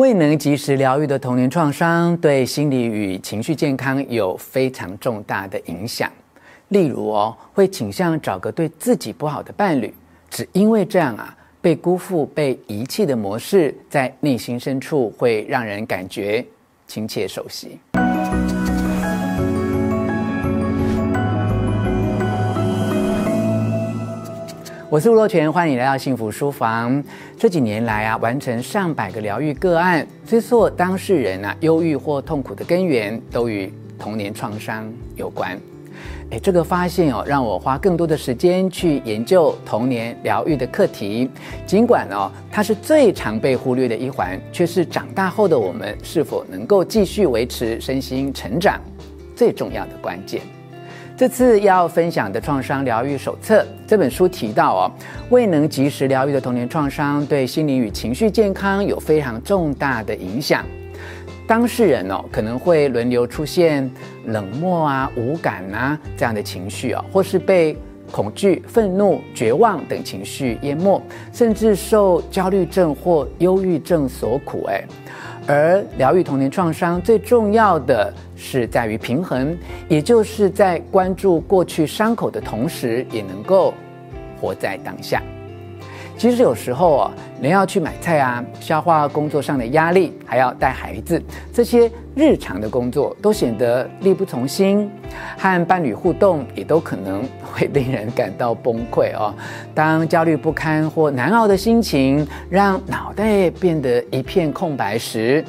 未能及时疗愈的童年创伤，对心理与情绪健康有非常重大的影响。例如哦，会倾向找个对自己不好的伴侣，只因为这样啊，被辜负、被遗弃的模式，在内心深处会让人感觉亲切熟悉。我是吴若泉，欢迎来到幸福书房。这几年来啊，完成上百个疗愈个案，追溯当事人啊忧郁或痛苦的根源，都与童年创伤有关。诶，这个发现哦，让我花更多的时间去研究童年疗愈的课题。尽管哦，它是最常被忽略的一环，却是长大后的我们是否能够继续维持身心成长最重要的关键。这次要分享的创伤疗愈手册这本书提到哦，未能及时疗愈的童年创伤对心理与情绪健康有非常重大的影响。当事人哦可能会轮流出现冷漠啊、无感啊这样的情绪啊，或是被恐惧、愤怒、绝望等情绪淹没，甚至受焦虑症或忧郁症所苦。哎。而疗愈童年创伤最重要的是在于平衡，也就是在关注过去伤口的同时，也能够活在当下。其实有时候啊，人要去买菜啊，消化工作上的压力，还要带孩子，这些日常的工作都显得力不从心，和伴侣互动也都可能会令人感到崩溃哦。当焦虑不堪或难熬的心情让脑袋变得一片空白时，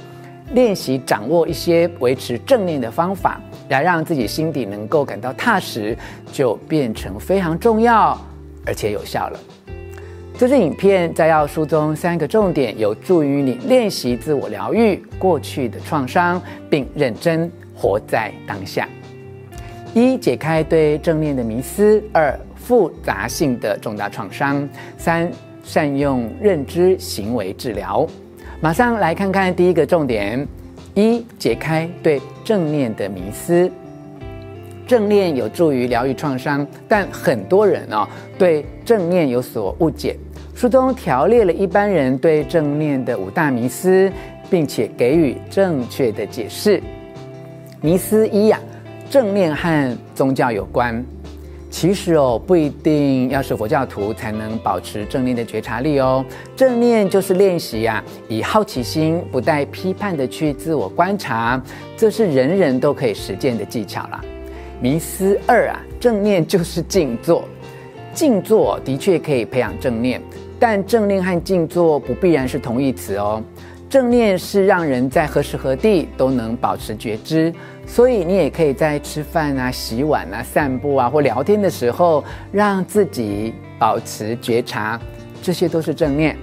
练习掌握一些维持正念的方法，来让自己心底能够感到踏实，就变成非常重要而且有效了。这支影片摘要书中三个重点，有助于你练习自我疗愈过去的创伤，并认真活在当下。一、解开对正念的迷思；二、复杂性的重大创伤；三、善用认知行为治疗。马上来看看第一个重点：一、解开对正念的迷思。正念有助于疗愈创伤，但很多人哦对正念有所误解。书中条列了一般人对正念的五大迷思，并且给予正确的解释。迷思一呀，正念和宗教有关。其实哦，不一定要是佛教徒才能保持正念的觉察力哦。正念就是练习呀，以好奇心不带批判的去自我观察，这是人人都可以实践的技巧啦。迷思二啊，正念就是静坐，静坐的确可以培养正念。但正念和静坐不必然是同义词哦。正念是让人在何时何地都能保持觉知，所以你也可以在吃饭啊、洗碗啊、散步啊或聊天的时候，让自己保持觉察，这些都是正念。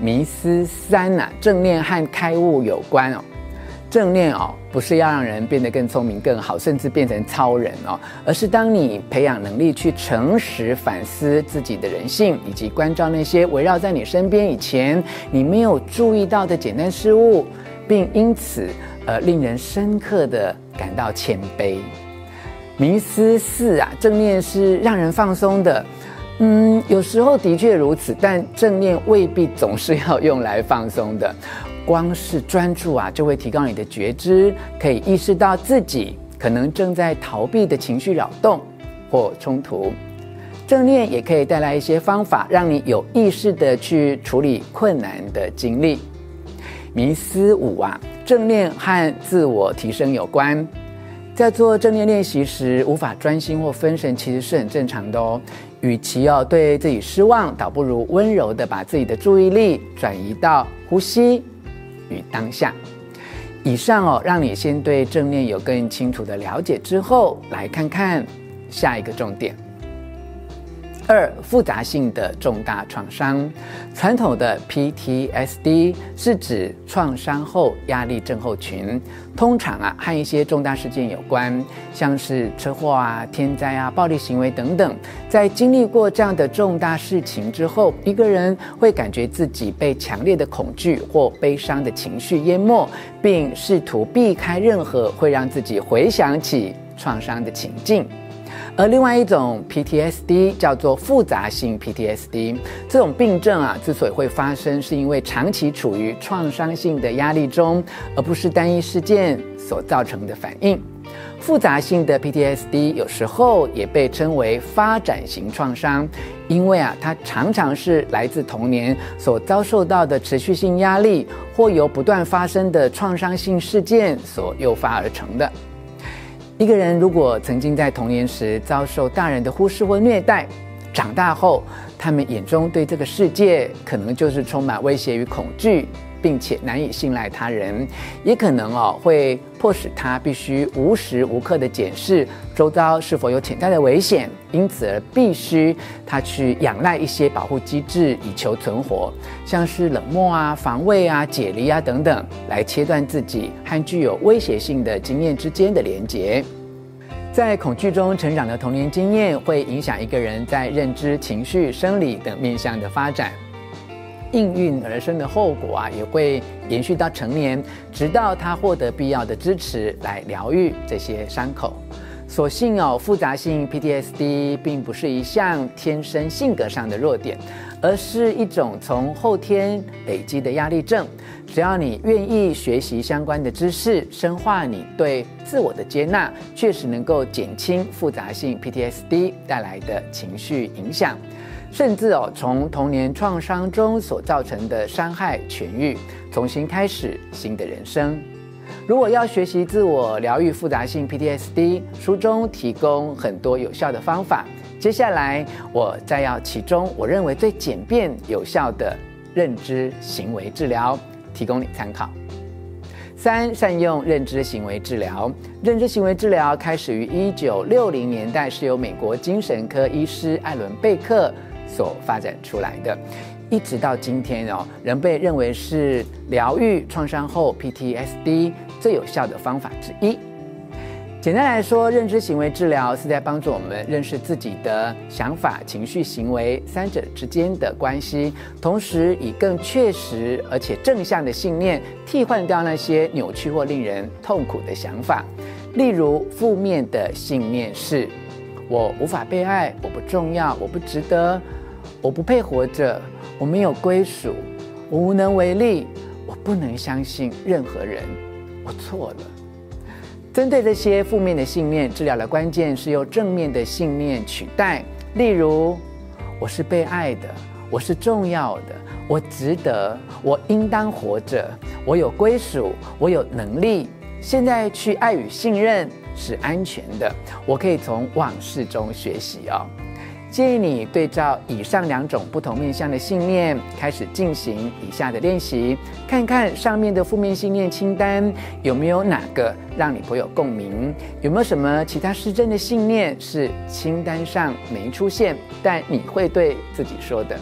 迷思三啊，正念和开悟有关哦。正念哦，不是要让人变得更聪明、更好，甚至变成超人哦，而是当你培养能力去诚实反思自己的人性，以及关照那些围绕在你身边以前你没有注意到的简单事物，并因此呃令人深刻的感到谦卑。迷思四啊，正念是让人放松的，嗯，有时候的确如此，但正念未必总是要用来放松的。光是专注啊，就会提高你的觉知，可以意识到自己可能正在逃避的情绪扰动或冲突。正念也可以带来一些方法，让你有意识地去处理困难的经历。迷思五啊，正念和自我提升有关。在做正念练习时，无法专心或分神，其实是很正常的哦。与其要对自己失望，倒不如温柔地把自己的注意力转移到呼吸。与当下，以上哦，让你先对正念有更清楚的了解之后，来看看下一个重点。二、复杂性的重大创伤，传统的 PTSD 是指创伤后压力症候群，通常啊和一些重大事件有关，像是车祸啊、天灾啊、暴力行为等等。在经历过这样的重大事情之后，一个人会感觉自己被强烈的恐惧或悲伤的情绪淹没，并试图避开任何会让自己回想起创伤的情境。而另外一种 PTSD 叫做复杂性 PTSD，这种病症啊，之所以会发生，是因为长期处于创伤性的压力中，而不是单一事件所造成的反应。复杂性的 PTSD 有时候也被称为发展型创伤，因为啊，它常常是来自童年所遭受到的持续性压力，或由不断发生的创伤性事件所诱发而成的。一个人如果曾经在童年时遭受大人的忽视或虐待，长大后他们眼中对这个世界可能就是充满威胁与恐惧，并且难以信赖他人，也可能哦会迫使他必须无时无刻的检视周遭是否有潜在的危险，因此而必须他去仰赖一些保护机制以求存活，像是冷漠啊、防卫啊、解离啊等等，来切断自己和具有威胁性的经验之间的连结。在恐惧中成长的童年经验，会影响一个人在认知、情绪、生理等面向的发展。应运而生的后果啊，也会延续到成年，直到他获得必要的支持来疗愈这些伤口。所幸哦，复杂性 PTSD 并不是一项天生性格上的弱点，而是一种从后天累积的压力症。只要你愿意学习相关的知识，深化你对自我的接纳，确实能够减轻复杂性 PTSD 带来的情绪影响。甚至哦，从童年创伤中所造成的伤害痊愈，重新开始新的人生。如果要学习自我疗愈复杂性 PTSD，书中提供很多有效的方法。接下来我再要其中我认为最简便有效的认知行为治疗，提供你参考。三、善用认知行为治疗。认知行为治疗开始于一九六零年代，是由美国精神科医师艾伦贝克。所发展出来的，一直到今天哦，仍被认为是疗愈创伤后 PTSD 最有效的方法之一。简单来说，认知行为治疗是在帮助我们认识自己的想法、情绪、行为三者之间的关系，同时以更确实而且正向的信念替换掉那些扭曲或令人痛苦的想法。例如，负面的信念是：我无法被爱，我不重要，我不值得。我不配活着，我没有归属，我无能为力，我不能相信任何人，我错了。针对这些负面的信念，治疗的关键是用正面的信念取代。例如，我是被爱的，我是重要的，我值得，我应当活着，我有归属，我有能力。现在去爱与信任是安全的，我可以从往事中学习哦。建议你对照以上两种不同面向的信念，开始进行以下的练习，看看上面的负面信念清单有没有哪个让你颇有共鸣，有没有什么其他失真的信念是清单上没出现，但你会对自己说的。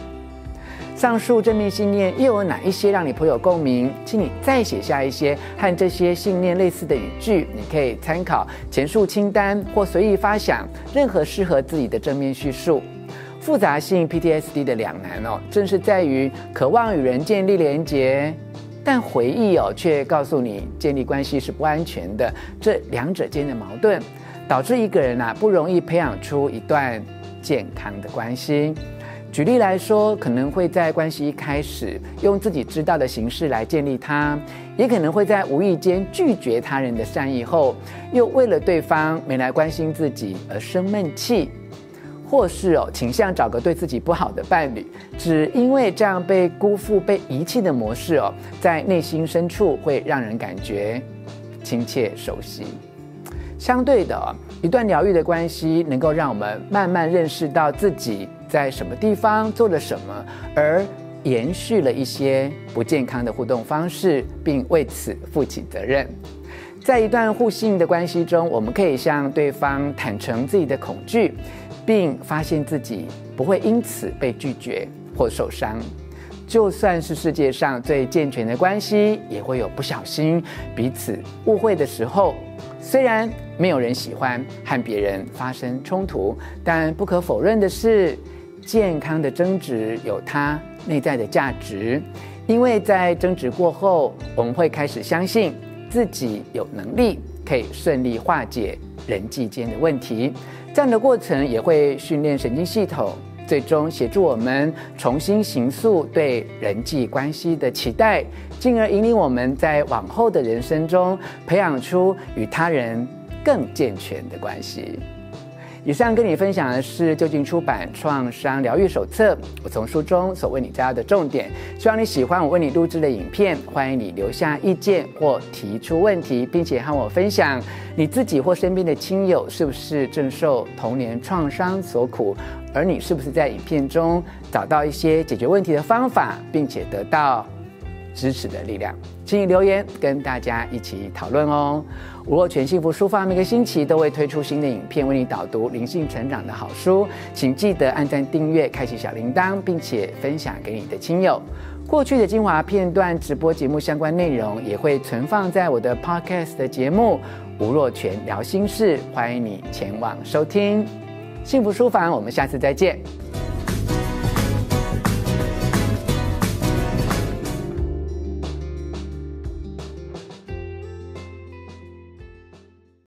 上述正面信念又有哪一些让你颇有共鸣？请你再写下一些和这些信念类似的语句，你可以参考前述清单或随意发想任何适合自己的正面叙述。复杂性 PTSD 的两难哦，正是在于渴望与人建立连结，但回忆哦却告诉你建立关系是不安全的。这两者间的矛盾，导致一个人啊不容易培养出一段健康的关系。举例来说，可能会在关系一开始用自己知道的形式来建立它，也可能会在无意间拒绝他人的善意后，又为了对方没来关心自己而生闷气，或是哦倾向找个对自己不好的伴侣，只因为这样被辜负、被遗弃的模式哦，在内心深处会让人感觉亲切熟悉。相对的，一段疗愈的关系能够让我们慢慢认识到自己。在什么地方做了什么，而延续了一些不健康的互动方式，并为此负起责任。在一段互信的关系中，我们可以向对方坦诚自己的恐惧，并发现自己不会因此被拒绝或受伤。就算是世界上最健全的关系，也会有不小心彼此误会的时候。虽然没有人喜欢和别人发生冲突，但不可否认的是。健康的争执有它内在的价值，因为在争执过后，我们会开始相信自己有能力可以顺利化解人际间的问题，这样的过程也会训练神经系统，最终协助我们重新形塑对人际关系的期待，进而引领我们在往后的人生中培养出与他人更健全的关系。以上跟你分享的是究竟出版《创伤疗愈手册》，我从书中所为你摘要的重点。希望你喜欢我为你录制的影片，欢迎你留下意见或提出问题，并且和我分享你自己或身边的亲友是不是正受童年创伤所苦，而你是不是在影片中找到一些解决问题的方法，并且得到支持的力量，请你留言跟大家一起讨论哦。吴若权幸福书房每个星期都会推出新的影片，为你导读灵性成长的好书，请记得按赞、订阅、开启小铃铛，并且分享给你的亲友。过去的精华片段、直播节目相关内容也会存放在我的 Podcast 的节目《吴若权聊心事》，欢迎你前往收听。幸福书房，我们下次再见。